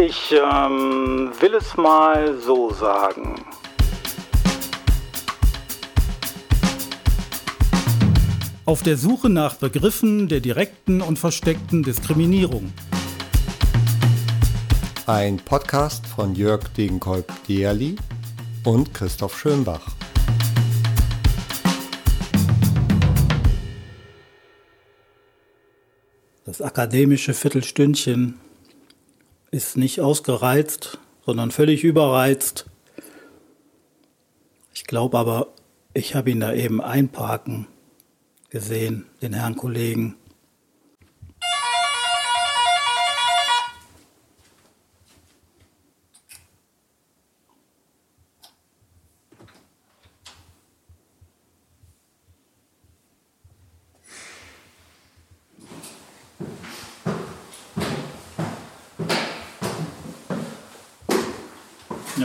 Ich ähm, will es mal so sagen. Auf der Suche nach Begriffen der direkten und versteckten Diskriminierung. Ein Podcast von Jörg Degenkolb-Dierli und Christoph Schönbach. Das akademische Viertelstündchen ist nicht ausgereizt, sondern völlig überreizt. Ich glaube aber, ich habe ihn da eben einparken gesehen, den Herrn Kollegen.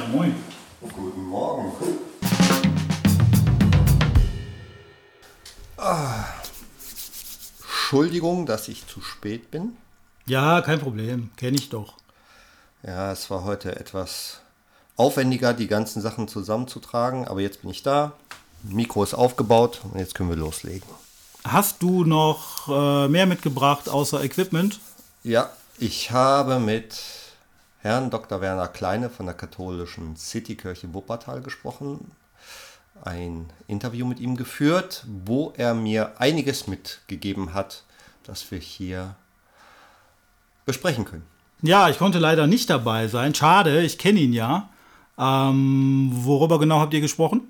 Ja, moin. Guten Morgen. Ah. Entschuldigung, dass ich zu spät bin. Ja, kein Problem. Kenne ich doch. Ja, es war heute etwas aufwendiger, die ganzen Sachen zusammenzutragen, aber jetzt bin ich da. Mikro ist aufgebaut und jetzt können wir loslegen. Hast du noch äh, mehr mitgebracht außer Equipment? Ja, ich habe mit Herrn Dr. Werner Kleine von der katholischen Citykirche Wuppertal gesprochen, ein Interview mit ihm geführt, wo er mir einiges mitgegeben hat, das wir hier besprechen können. Ja, ich konnte leider nicht dabei sein. Schade, ich kenne ihn ja. Ähm, worüber genau habt ihr gesprochen?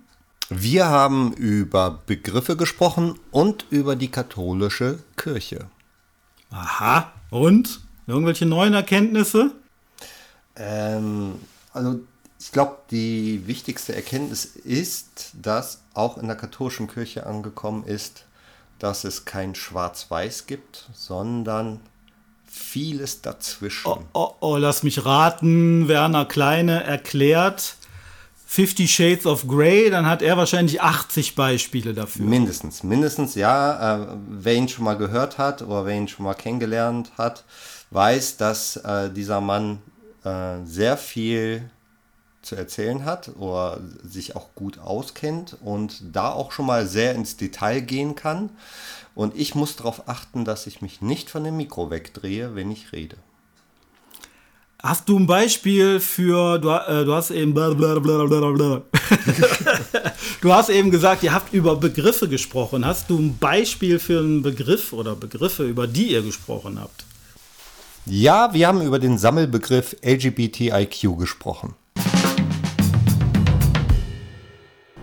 Wir haben über Begriffe gesprochen und über die katholische Kirche. Aha. Und? Irgendwelche neuen Erkenntnisse? Ähm, also ich glaube, die wichtigste Erkenntnis ist, dass auch in der katholischen Kirche angekommen ist, dass es kein Schwarz-Weiß gibt, sondern vieles dazwischen. Oh, oh, oh, lass mich raten. Werner Kleine erklärt Fifty Shades of Grey, dann hat er wahrscheinlich 80 Beispiele dafür. Mindestens, mindestens, ja. Äh, wer ihn schon mal gehört hat oder wer ihn schon mal kennengelernt hat, weiß, dass äh, dieser Mann äh, sehr viel zu erzählen hat oder sich auch gut auskennt und da auch schon mal sehr ins Detail gehen kann. Und ich muss darauf achten, dass ich mich nicht von dem Mikro wegdrehe, wenn ich rede. Hast du ein Beispiel für, du, äh, du hast eben. Du hast eben gesagt, ihr habt über Begriffe gesprochen. Hast du ein Beispiel für einen Begriff oder Begriffe, über die ihr gesprochen habt? Ja, wir haben über den Sammelbegriff LGBTIQ gesprochen.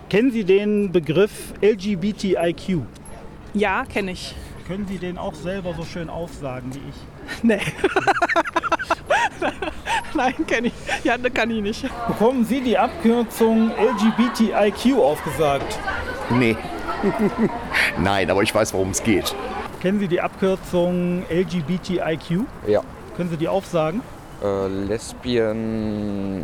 Kennen Sie den Begriff LGBTIQ? Ja, kenne ich. Können Sie den auch selber so schön aufsagen wie ich? Nee. Nein, kenne ich. Ja, das kann ich nicht. Bekommen Sie die Abkürzung LGBTIQ aufgesagt? Nee. Nein, aber ich weiß, worum es geht. Kennen Sie die Abkürzung LGBTIQ? Ja. Können Sie die aufsagen? Äh, Lesbien.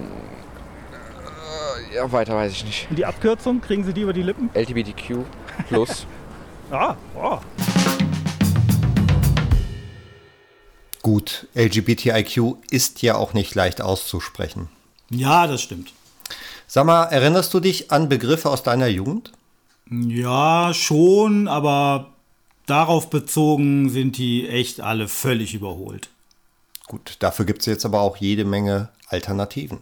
Äh, ja, weiter weiß ich nicht. Und die Abkürzung, kriegen Sie die über die Lippen? LGBTQ plus. Ah, oh. Gut, LGBTIQ ist ja auch nicht leicht auszusprechen. Ja, das stimmt. Sag mal, erinnerst du dich an Begriffe aus deiner Jugend? Ja, schon, aber darauf bezogen sind die echt alle völlig überholt. Gut, dafür gibt es jetzt aber auch jede Menge Alternativen.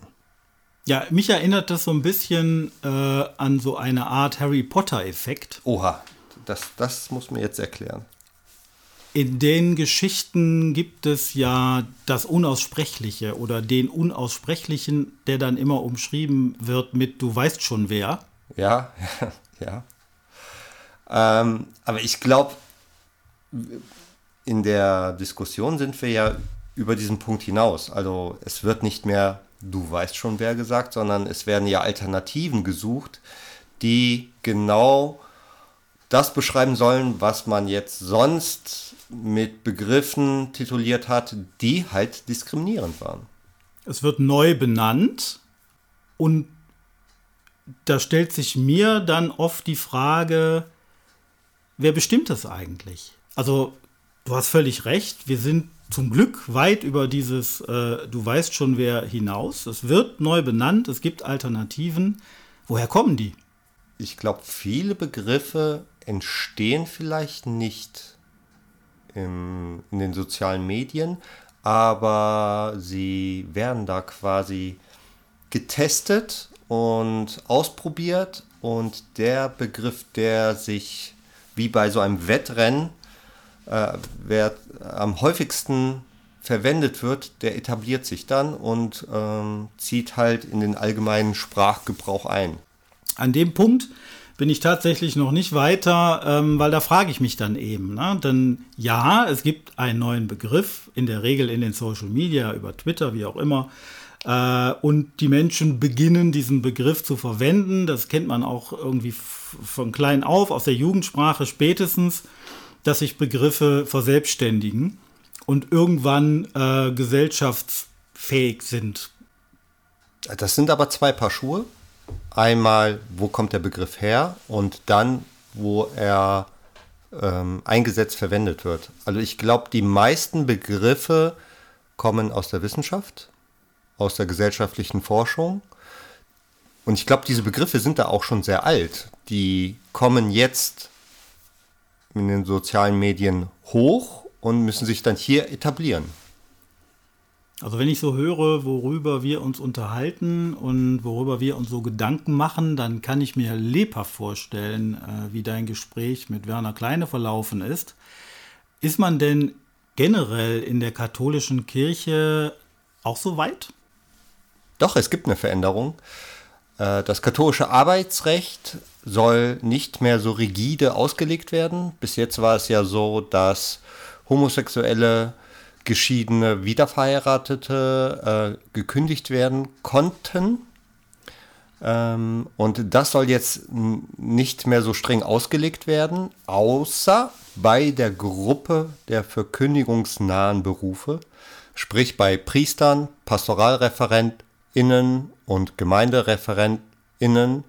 Ja, mich erinnert das so ein bisschen äh, an so eine Art Harry Potter-Effekt. Oha, das, das muss mir jetzt erklären. In den Geschichten gibt es ja das Unaussprechliche oder den Unaussprechlichen, der dann immer umschrieben wird mit Du weißt schon wer. Ja, ja. Ähm, aber ich glaube, in der Diskussion sind wir ja über diesen Punkt hinaus. Also es wird nicht mehr Du weißt schon wer gesagt, sondern es werden ja Alternativen gesucht, die genau das beschreiben sollen, was man jetzt sonst mit Begriffen tituliert hat, die halt diskriminierend waren. Es wird neu benannt und da stellt sich mir dann oft die Frage, wer bestimmt das eigentlich? Also du hast völlig recht. Wir sind zum Glück weit über dieses, äh, du weißt schon wer hinaus. Es wird neu benannt, es gibt Alternativen. Woher kommen die? Ich glaube, viele Begriffe entstehen vielleicht nicht im, in den sozialen Medien, aber sie werden da quasi getestet und ausprobiert und der Begriff, der sich wie bei so einem Wettrennen, äh, wer am häufigsten verwendet wird, der etabliert sich dann und ähm, zieht halt in den allgemeinen Sprachgebrauch ein. An dem Punkt bin ich tatsächlich noch nicht weiter, ähm, weil da frage ich mich dann eben. Ne? Denn ja, es gibt einen neuen Begriff, in der Regel in den Social Media, über Twitter, wie auch immer. Äh, und die Menschen beginnen diesen Begriff zu verwenden. Das kennt man auch irgendwie von klein auf, aus der Jugendsprache spätestens, dass sich Begriffe verselbstständigen und irgendwann äh, gesellschaftsfähig sind. Das sind aber zwei Paar Schuhe. Einmal, wo kommt der Begriff her und dann, wo er ähm, eingesetzt verwendet wird. Also ich glaube, die meisten Begriffe kommen aus der Wissenschaft, aus der gesellschaftlichen Forschung. Und ich glaube, diese Begriffe sind da auch schon sehr alt. Die kommen jetzt in den sozialen Medien hoch und müssen sich dann hier etablieren. Also wenn ich so höre, worüber wir uns unterhalten und worüber wir uns so Gedanken machen, dann kann ich mir lebhaft vorstellen, äh, wie dein Gespräch mit Werner Kleine verlaufen ist. Ist man denn generell in der katholischen Kirche auch so weit? Doch, es gibt eine Veränderung. Äh, das katholische Arbeitsrecht soll nicht mehr so rigide ausgelegt werden. Bis jetzt war es ja so, dass Homosexuelle, Geschiedene, Wiederverheiratete äh, gekündigt werden konnten. Ähm, und das soll jetzt nicht mehr so streng ausgelegt werden, außer bei der Gruppe der verkündigungsnahen Berufe, sprich bei Priestern, PastoralreferentInnen und GemeindereferentInnen.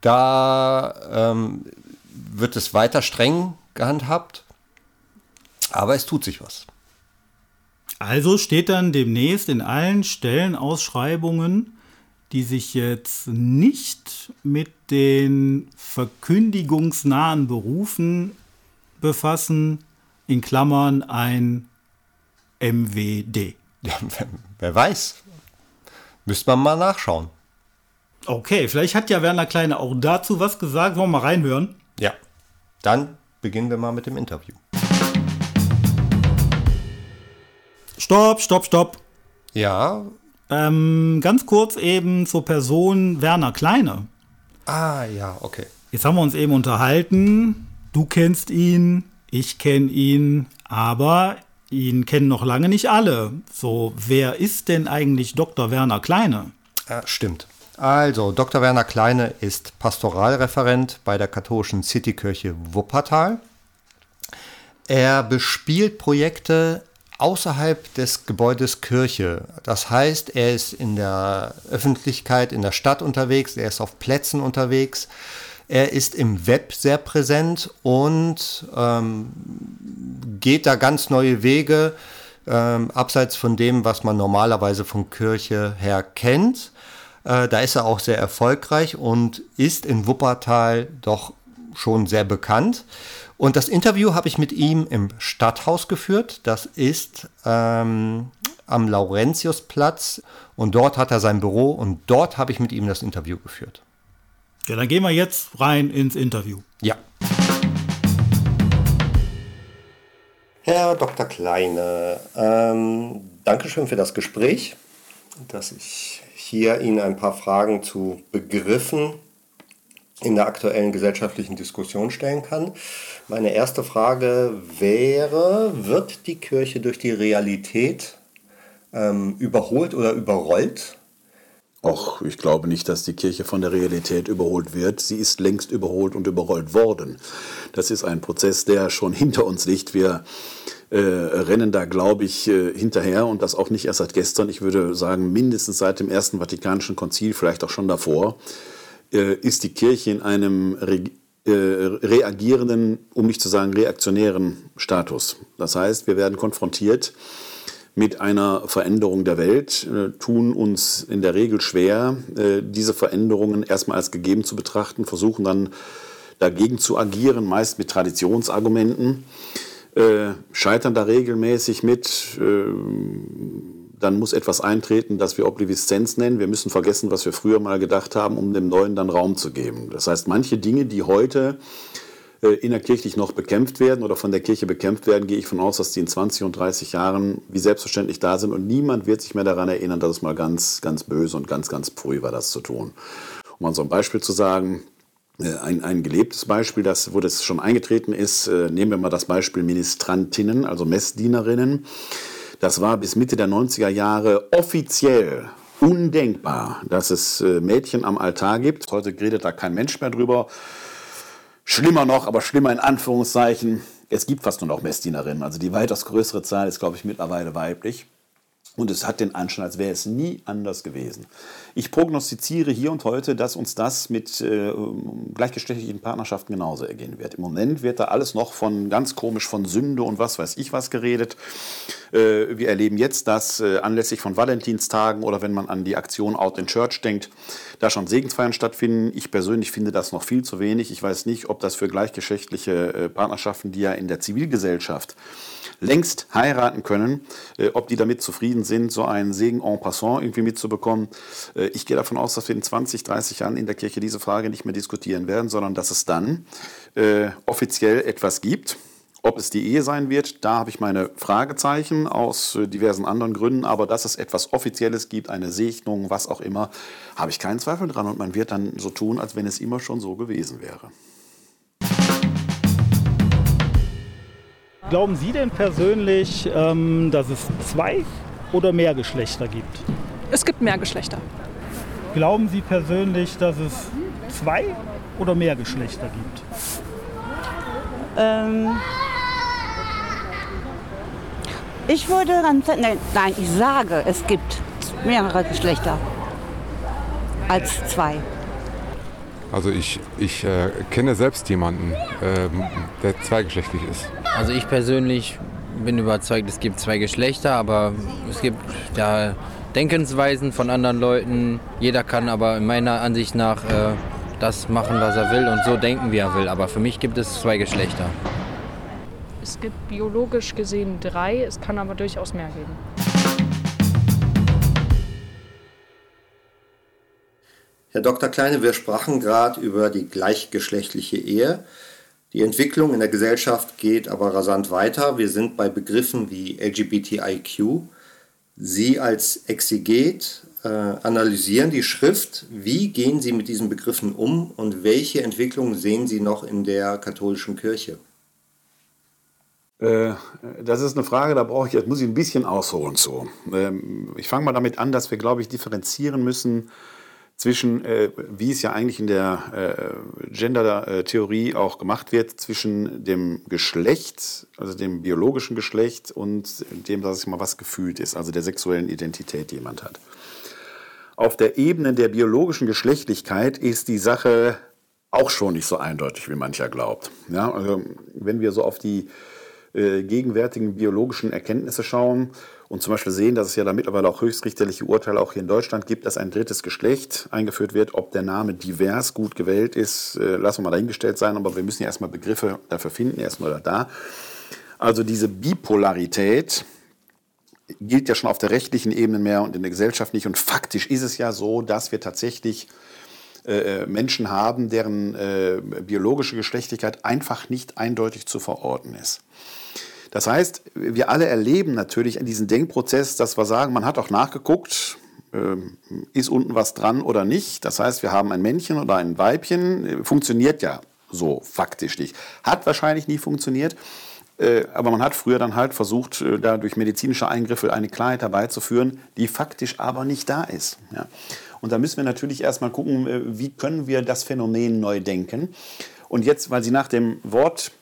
Da ähm, wird es weiter streng gehandhabt, aber es tut sich was. Also steht dann demnächst in allen Stellenausschreibungen, die sich jetzt nicht mit den verkündigungsnahen Berufen befassen, in Klammern ein MWD. Ja, wer weiß. Müsste man mal nachschauen. Okay, vielleicht hat ja Werner Kleine auch dazu was gesagt. Wollen wir mal reinhören? Ja. Dann beginnen wir mal mit dem Interview. Stopp, stopp, stopp. Ja. Ähm, ganz kurz eben zur Person Werner Kleine. Ah, ja, okay. Jetzt haben wir uns eben unterhalten. Du kennst ihn, ich kenne ihn, aber ihn kennen noch lange nicht alle. So, wer ist denn eigentlich Dr. Werner Kleine? Ja, stimmt. Also, Dr. Werner Kleine ist Pastoralreferent bei der katholischen Citykirche Wuppertal. Er bespielt Projekte außerhalb des Gebäudes Kirche. Das heißt, er ist in der Öffentlichkeit, in der Stadt unterwegs, er ist auf Plätzen unterwegs, er ist im Web sehr präsent und ähm, geht da ganz neue Wege, ähm, abseits von dem, was man normalerweise von Kirche her kennt. Äh, da ist er auch sehr erfolgreich und ist in Wuppertal doch schon sehr bekannt. Und das Interview habe ich mit ihm im Stadthaus geführt. Das ist ähm, am Laurentiusplatz und dort hat er sein Büro und dort habe ich mit ihm das Interview geführt. Ja, dann gehen wir jetzt rein ins Interview. Ja. Herr Dr. Kleine, ähm, Dankeschön für das Gespräch, dass ich hier Ihnen ein paar Fragen zu Begriffen in der aktuellen gesellschaftlichen Diskussion stellen kann. Meine erste Frage wäre, wird die Kirche durch die Realität ähm, überholt oder überrollt? Och, ich glaube nicht, dass die Kirche von der Realität überholt wird. Sie ist längst überholt und überrollt worden. Das ist ein Prozess, der schon hinter uns liegt. Wir äh, rennen da, glaube ich, äh, hinterher und das auch nicht erst seit gestern. Ich würde sagen, mindestens seit dem Ersten Vatikanischen Konzil, vielleicht auch schon davor. Äh, ist die Kirche in einem äh, reagierenden, um nicht zu sagen reaktionären Status. Das heißt, wir werden konfrontiert mit einer Veränderung der Welt, äh, tun uns in der Regel schwer, äh, diese Veränderungen erstmal als gegeben zu betrachten, versuchen dann dagegen zu agieren, meist mit Traditionsargumenten, äh, scheitern da regelmäßig mit. Dann muss etwas eintreten, das wir Obliviszenz nennen. Wir müssen vergessen, was wir früher mal gedacht haben, um dem Neuen dann Raum zu geben. Das heißt, manche Dinge, die heute innerkirchlich noch bekämpft werden oder von der Kirche bekämpft werden, gehe ich von aus, dass die in 20 und 30 Jahren wie selbstverständlich da sind und niemand wird sich mehr daran erinnern, dass es mal ganz, ganz böse und ganz, ganz pfui war, das zu tun. Um mal so ein Beispiel zu sagen, äh, ein, ein gelebtes Beispiel, das, wo das schon eingetreten ist, äh, nehmen wir mal das Beispiel Ministrantinnen, also Messdienerinnen. Das war bis Mitte der 90er Jahre offiziell undenkbar, dass es äh, Mädchen am Altar gibt. Heute redet da kein Mensch mehr drüber. Schlimmer noch, aber schlimmer in Anführungszeichen, es gibt fast nur noch Messdienerinnen. Also die weitaus größere Zahl ist, glaube ich, mittlerweile weiblich. Und es hat den Anschein, als wäre es nie anders gewesen. Ich prognostiziere hier und heute, dass uns das mit äh, gleichgeschlechtlichen Partnerschaften genauso ergehen wird. Im Moment wird da alles noch von ganz komisch von Sünde und was weiß ich was geredet. Äh, wir erleben jetzt, dass äh, anlässlich von Valentinstagen oder wenn man an die Aktion Out in Church denkt, da schon Segensfeiern stattfinden. Ich persönlich finde das noch viel zu wenig. Ich weiß nicht, ob das für gleichgeschlechtliche äh, Partnerschaften, die ja in der Zivilgesellschaft längst heiraten können, äh, ob die damit zufrieden sind, so einen Segen en passant irgendwie mitzubekommen. Äh, ich gehe davon aus, dass wir in 20, 30 Jahren in der Kirche diese Frage nicht mehr diskutieren werden, sondern dass es dann offiziell etwas gibt. Ob es die Ehe sein wird, da habe ich meine Fragezeichen aus äh, diversen anderen Gründen, aber dass es etwas Offizielles gibt, eine Segnung, was auch immer, habe ich keinen Zweifel dran und man wird dann so tun, als wenn es immer schon so gewesen wäre. Glauben Sie denn persönlich, ähm, dass es zwei oder mehr Geschlechter gibt? Es gibt mehr Geschlechter. Glauben Sie persönlich, dass es zwei oder mehr Geschlechter gibt? Ähm, ich würde ganz, nein, nein, ich sage, es gibt mehrere Geschlechter als zwei. Also ich, ich äh, kenne selbst jemanden, ähm, der zweigeschlechtlich ist. Also ich persönlich bin überzeugt, es gibt zwei Geschlechter, aber es gibt ja Denkensweisen von anderen Leuten. Jeder kann aber in meiner Ansicht nach äh, das machen, was er will und so denken, wie er will. Aber für mich gibt es zwei Geschlechter. Es gibt biologisch gesehen drei, es kann aber durchaus mehr geben. Herr Dr. Kleine, wir sprachen gerade über die gleichgeschlechtliche Ehe. Die Entwicklung in der Gesellschaft geht aber rasant weiter. Wir sind bei Begriffen wie LGBTIQ. Sie als Exeget äh, analysieren die Schrift. Wie gehen Sie mit diesen Begriffen um und welche Entwicklungen sehen Sie noch in der katholischen Kirche? Äh, das ist eine Frage, da brauche ich, jetzt muss ich ein bisschen ausholen zu. Ähm, ich fange mal damit an, dass wir, glaube ich, differenzieren müssen zwischen, äh, wie es ja eigentlich in der äh, Gender-Theorie auch gemacht wird, zwischen dem Geschlecht, also dem biologischen Geschlecht und dem, dass es mal was gefühlt ist, also der sexuellen Identität, die jemand hat. Auf der Ebene der biologischen Geschlechtlichkeit ist die Sache auch schon nicht so eindeutig, wie mancher glaubt. Ja, also wenn wir so auf die äh, gegenwärtigen biologischen Erkenntnisse schauen, und zum Beispiel sehen, dass es ja da mittlerweile auch höchstrichterliche Urteile auch hier in Deutschland gibt, dass ein drittes Geschlecht eingeführt wird. Ob der Name divers gut gewählt ist, äh, lassen wir mal dahingestellt sein, aber wir müssen ja erstmal Begriffe dafür finden, erstmal da. Also diese Bipolarität gilt ja schon auf der rechtlichen Ebene mehr und in der Gesellschaft nicht. Und faktisch ist es ja so, dass wir tatsächlich äh, äh Menschen haben, deren äh, biologische Geschlechtlichkeit einfach nicht eindeutig zu verorten ist. Das heißt, wir alle erleben natürlich an diesem Denkprozess, dass wir sagen, man hat auch nachgeguckt, ähm, ist unten was dran oder nicht. Das heißt, wir haben ein Männchen oder ein Weibchen, funktioniert ja so faktisch nicht. Hat wahrscheinlich nie funktioniert. Äh, aber man hat früher dann halt versucht, da durch medizinische Eingriffe eine Klarheit herbeizuführen, die faktisch aber nicht da ist. Ja. Und da müssen wir natürlich erstmal gucken, äh, wie können wir das Phänomen neu denken. Und jetzt, weil Sie nach dem Wort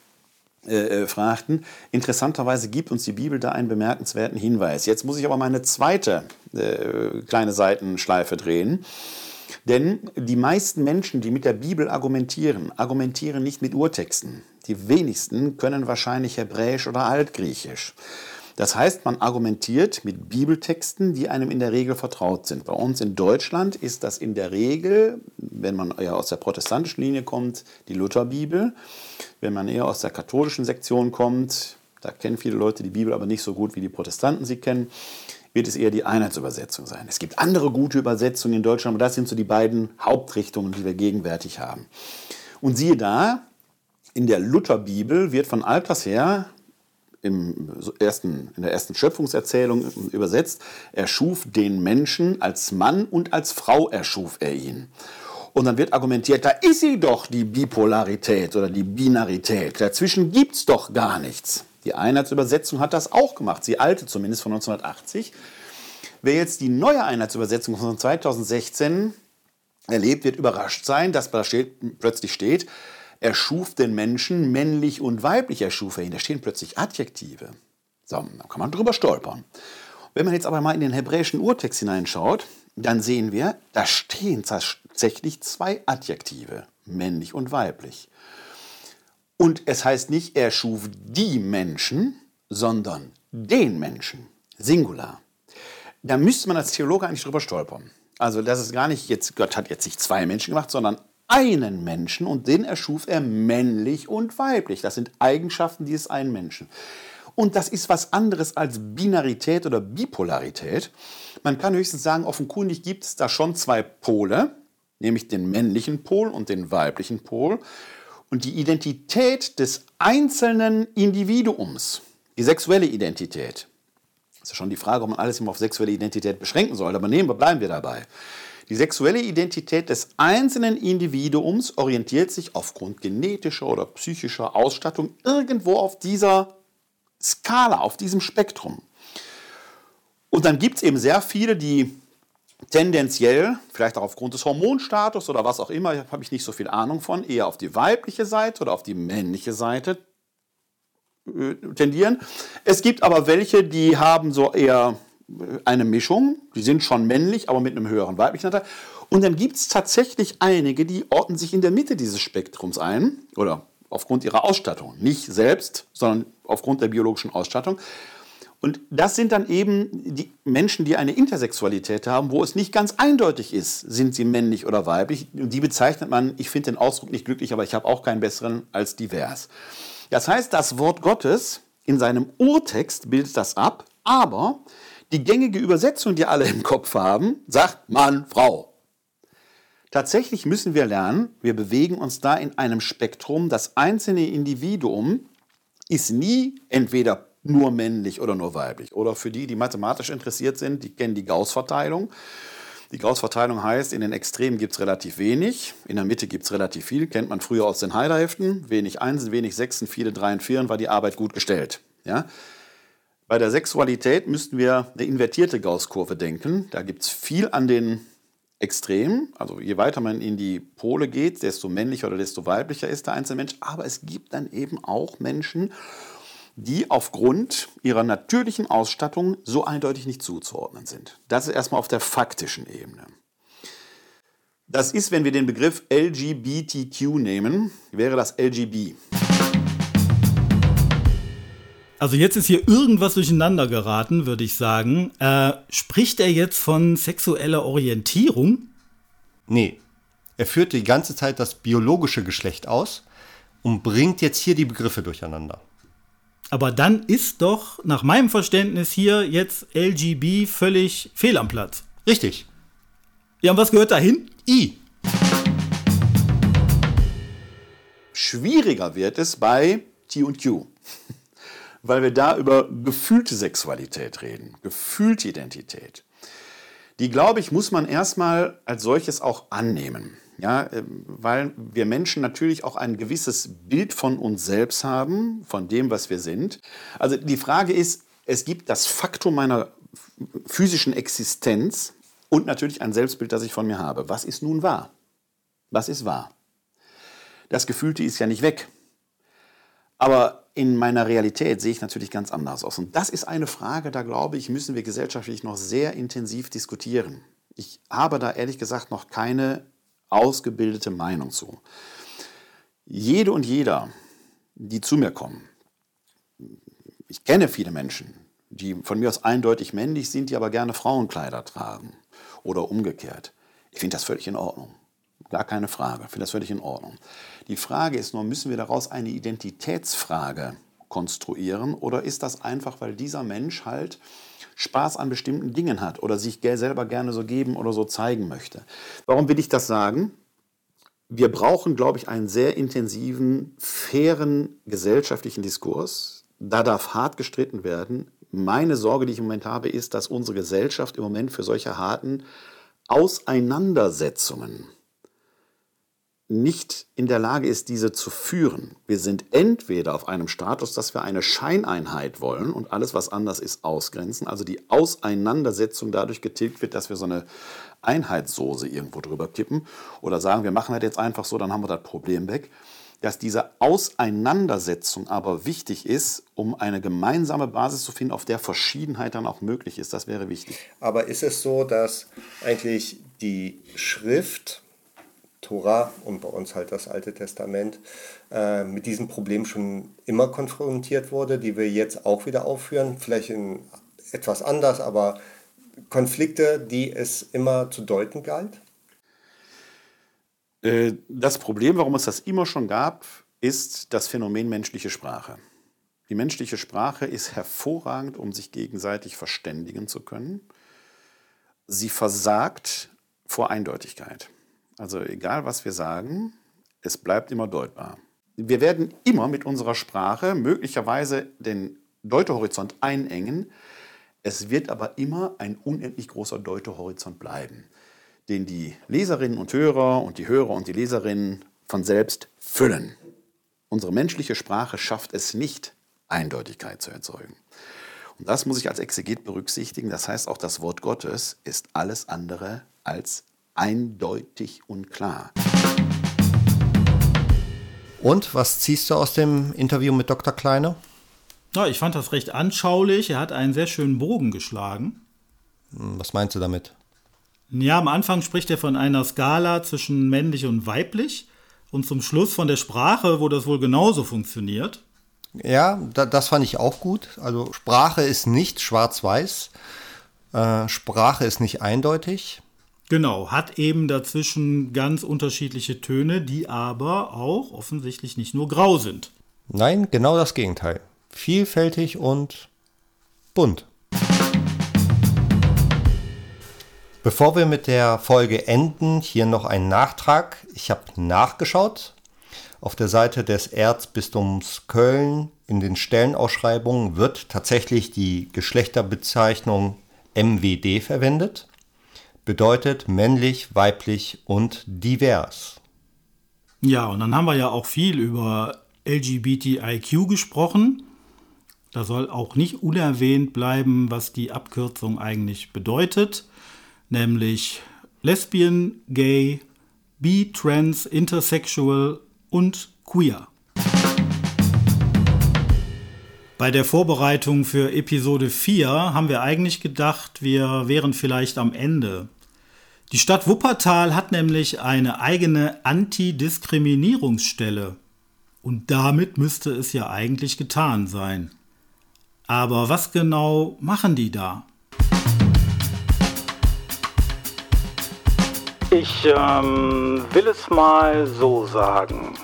äh, äh, fragten. Interessanterweise gibt uns die Bibel da einen bemerkenswerten Hinweis. Jetzt muss ich aber meine zweite äh, kleine Seitenschleife drehen. Denn die meisten Menschen, die mit der Bibel argumentieren, argumentieren nicht mit Urtexten. Die wenigsten können wahrscheinlich Hebräisch oder Altgriechisch. Das heißt, man argumentiert mit Bibeltexten, die einem in der Regel vertraut sind. Bei uns in Deutschland ist das in der Regel, wenn man eher aus der protestantischen Linie kommt, die Lutherbibel. Wenn man eher aus der katholischen Sektion kommt, da kennen viele Leute die Bibel aber nicht so gut, wie die Protestanten sie kennen, wird es eher die Einheitsübersetzung sein. Es gibt andere gute Übersetzungen in Deutschland, aber das sind so die beiden Hauptrichtungen, die wir gegenwärtig haben. Und siehe da, in der Lutherbibel wird von alters her im ersten, in der ersten Schöpfungserzählung übersetzt, er schuf den Menschen als Mann und als Frau erschuf er ihn. Und dann wird argumentiert, da ist sie doch, die Bipolarität oder die Binarität. Dazwischen gibt es doch gar nichts. Die Einheitsübersetzung hat das auch gemacht, die alte zumindest von 1980. Wer jetzt die neue Einheitsübersetzung von 2016 erlebt, wird überrascht sein, dass da steht, plötzlich steht, er schuf den Menschen männlich und weiblich, erschuf er ihn. Da stehen plötzlich Adjektive. So, da kann man drüber stolpern. Wenn man jetzt aber mal in den hebräischen Urtext hineinschaut, dann sehen wir, da stehen tatsächlich zwei Adjektive, männlich und weiblich. Und es heißt nicht, er schuf die Menschen, sondern den Menschen, Singular. Da müsste man als Theologe eigentlich drüber stolpern. Also das ist gar nicht jetzt, Gott hat jetzt nicht zwei Menschen gemacht, sondern einen Menschen und den erschuf er männlich und weiblich. Das sind Eigenschaften dieses einen Menschen. Und das ist was anderes als Binarität oder Bipolarität. Man kann höchstens sagen, offenkundig gibt es da schon zwei Pole, nämlich den männlichen Pol und den weiblichen Pol. Und die Identität des einzelnen Individuums, die sexuelle Identität, ist ja schon die Frage, ob man alles immer auf sexuelle Identität beschränken soll, aber nehmen wir, bleiben wir dabei. Die sexuelle Identität des einzelnen Individuums orientiert sich aufgrund genetischer oder psychischer Ausstattung irgendwo auf dieser Skala, auf diesem Spektrum. Und dann gibt es eben sehr viele, die tendenziell, vielleicht auch aufgrund des Hormonstatus oder was auch immer, habe ich nicht so viel Ahnung von, eher auf die weibliche Seite oder auf die männliche Seite äh, tendieren. Es gibt aber welche, die haben so eher eine Mischung, die sind schon männlich, aber mit einem höheren weiblichen Anteil. Und dann gibt es tatsächlich einige, die ordnen sich in der Mitte dieses Spektrums ein, oder aufgrund ihrer Ausstattung, nicht selbst, sondern aufgrund der biologischen Ausstattung. Und das sind dann eben die Menschen, die eine Intersexualität haben, wo es nicht ganz eindeutig ist, sind sie männlich oder weiblich. Und die bezeichnet man, ich finde den Ausdruck nicht glücklich, aber ich habe auch keinen besseren als divers. Das heißt, das Wort Gottes in seinem Urtext bildet das ab, aber die gängige Übersetzung, die alle im Kopf haben, sagt Mann, Frau. Tatsächlich müssen wir lernen, wir bewegen uns da in einem Spektrum. Das einzelne Individuum ist nie entweder nur männlich oder nur weiblich. Oder für die, die mathematisch interessiert sind, die kennen die Gauss-Verteilung. Die Gauss-Verteilung heißt, in den Extremen gibt es relativ wenig, in der Mitte gibt es relativ viel, kennt man früher aus den Heiderheften. Wenig Einsen, wenig Sechsen, viele Dreien, Vieren war die Arbeit gut gestellt. Ja? Bei der Sexualität müssten wir eine invertierte Gauss-Kurve denken. Da gibt es viel an den Extremen. Also je weiter man in die Pole geht, desto männlicher oder desto weiblicher ist der einzelne Mensch. Aber es gibt dann eben auch Menschen, die aufgrund ihrer natürlichen Ausstattung so eindeutig nicht zuzuordnen sind. Das ist erstmal auf der faktischen Ebene. Das ist, wenn wir den Begriff LGBTQ nehmen, wäre das LGB. Also jetzt ist hier irgendwas durcheinander geraten, würde ich sagen. Äh, spricht er jetzt von sexueller Orientierung? Nee. Er führt die ganze Zeit das biologische Geschlecht aus und bringt jetzt hier die Begriffe durcheinander. Aber dann ist doch nach meinem Verständnis hier jetzt LGB völlig fehl am Platz. Richtig. Ja, und was gehört dahin? I. Schwieriger wird es bei T und Q, weil wir da über gefühlte Sexualität reden, gefühlte Identität. Die, glaube ich, muss man erstmal als solches auch annehmen. Ja, ähm, weil wir Menschen natürlich auch ein gewisses Bild von uns selbst haben, von dem, was wir sind. Also die Frage ist, es gibt das Faktum meiner physischen Existenz und natürlich ein Selbstbild, das ich von mir habe. Was ist nun wahr? Was ist wahr? Das Gefühlte ist ja nicht weg. Aber in meiner Realität sehe ich natürlich ganz anders aus. Und das ist eine Frage, da glaube ich, müssen wir gesellschaftlich noch sehr intensiv diskutieren. Ich habe da ehrlich gesagt noch keine ausgebildete Meinung zu. Jede und jeder, die zu mir kommen, ich kenne viele Menschen, die von mir aus eindeutig männlich sind, die aber gerne Frauenkleider tragen oder umgekehrt. Ich finde das völlig in Ordnung. Gar keine Frage. Ich finde das völlig in Ordnung. Die Frage ist nur, müssen wir daraus eine Identitätsfrage konstruieren oder ist das einfach, weil dieser Mensch halt Spaß an bestimmten Dingen hat oder sich selber gerne so geben oder so zeigen möchte? Warum will ich das sagen? Wir brauchen, glaube ich, einen sehr intensiven, fairen gesellschaftlichen Diskurs. Da darf hart gestritten werden. Meine Sorge, die ich im Moment habe, ist, dass unsere Gesellschaft im Moment für solche harten Auseinandersetzungen nicht in der Lage ist, diese zu führen. Wir sind entweder auf einem Status, dass wir eine Scheineinheit wollen und alles, was anders ist, ausgrenzen, also die Auseinandersetzung dadurch getilgt wird, dass wir so eine Einheitssoße irgendwo drüber kippen oder sagen, wir machen das jetzt einfach so, dann haben wir das Problem weg. Dass diese Auseinandersetzung aber wichtig ist, um eine gemeinsame Basis zu finden, auf der Verschiedenheit dann auch möglich ist. Das wäre wichtig. Aber ist es so, dass eigentlich die Schrift Tora und bei uns halt das Alte Testament, äh, mit diesem Problem schon immer konfrontiert wurde, die wir jetzt auch wieder aufführen, vielleicht in etwas anders, aber Konflikte, die es immer zu deuten galt? Äh, das Problem, warum es das immer schon gab, ist das Phänomen menschliche Sprache. Die menschliche Sprache ist hervorragend, um sich gegenseitig verständigen zu können. Sie versagt vor Eindeutigkeit. Also egal, was wir sagen, es bleibt immer deutbar. Wir werden immer mit unserer Sprache möglicherweise den Deutehorizont einengen. Es wird aber immer ein unendlich großer Deutehorizont bleiben, den die Leserinnen und Hörer und die Hörer und die Leserinnen von selbst füllen. Unsere menschliche Sprache schafft es nicht, Eindeutigkeit zu erzeugen. Und das muss ich als Exeget berücksichtigen. Das heißt, auch das Wort Gottes ist alles andere als eindeutig und klar. Und was ziehst du aus dem Interview mit Dr. Kleine? Ja, ich fand das recht anschaulich. Er hat einen sehr schönen Bogen geschlagen. Hm, was meinst du damit? Ja, am Anfang spricht er von einer Skala zwischen männlich und weiblich und zum Schluss von der Sprache, wo das wohl genauso funktioniert. Ja, da, das fand ich auch gut. Also Sprache ist nicht schwarz-weiß. Äh, Sprache ist nicht eindeutig. Genau, hat eben dazwischen ganz unterschiedliche Töne, die aber auch offensichtlich nicht nur grau sind. Nein, genau das Gegenteil. Vielfältig und bunt. Bevor wir mit der Folge enden, hier noch ein Nachtrag. Ich habe nachgeschaut. Auf der Seite des Erzbistums Köln in den Stellenausschreibungen wird tatsächlich die Geschlechterbezeichnung MWD verwendet bedeutet männlich, weiblich und divers. Ja, und dann haben wir ja auch viel über LGBTIQ gesprochen. Da soll auch nicht unerwähnt bleiben, was die Abkürzung eigentlich bedeutet, nämlich Lesbian, Gay, Bi, Trans, Intersexual und Queer. Bei der Vorbereitung für Episode 4 haben wir eigentlich gedacht, wir wären vielleicht am Ende. Die Stadt Wuppertal hat nämlich eine eigene Antidiskriminierungsstelle. Und damit müsste es ja eigentlich getan sein. Aber was genau machen die da? Ich ähm, will es mal so sagen.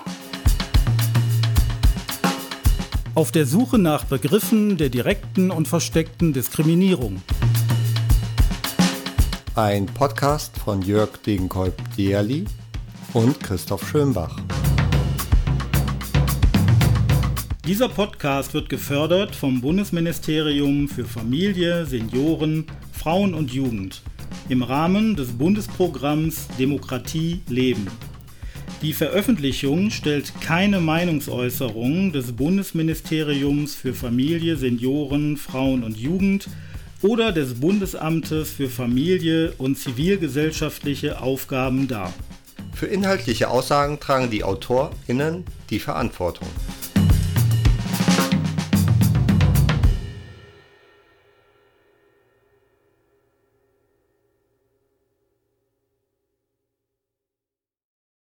Auf der Suche nach Begriffen der direkten und versteckten Diskriminierung. Ein Podcast von Jörg Degenkolb-Dierli und Christoph Schönbach. Dieser Podcast wird gefördert vom Bundesministerium für Familie, Senioren, Frauen und Jugend im Rahmen des Bundesprogramms Demokratie Leben. Die Veröffentlichung stellt keine Meinungsäußerung des Bundesministeriums für Familie, Senioren, Frauen und Jugend oder des Bundesamtes für Familie und zivilgesellschaftliche Aufgaben dar. Für inhaltliche Aussagen tragen die AutorInnen die Verantwortung.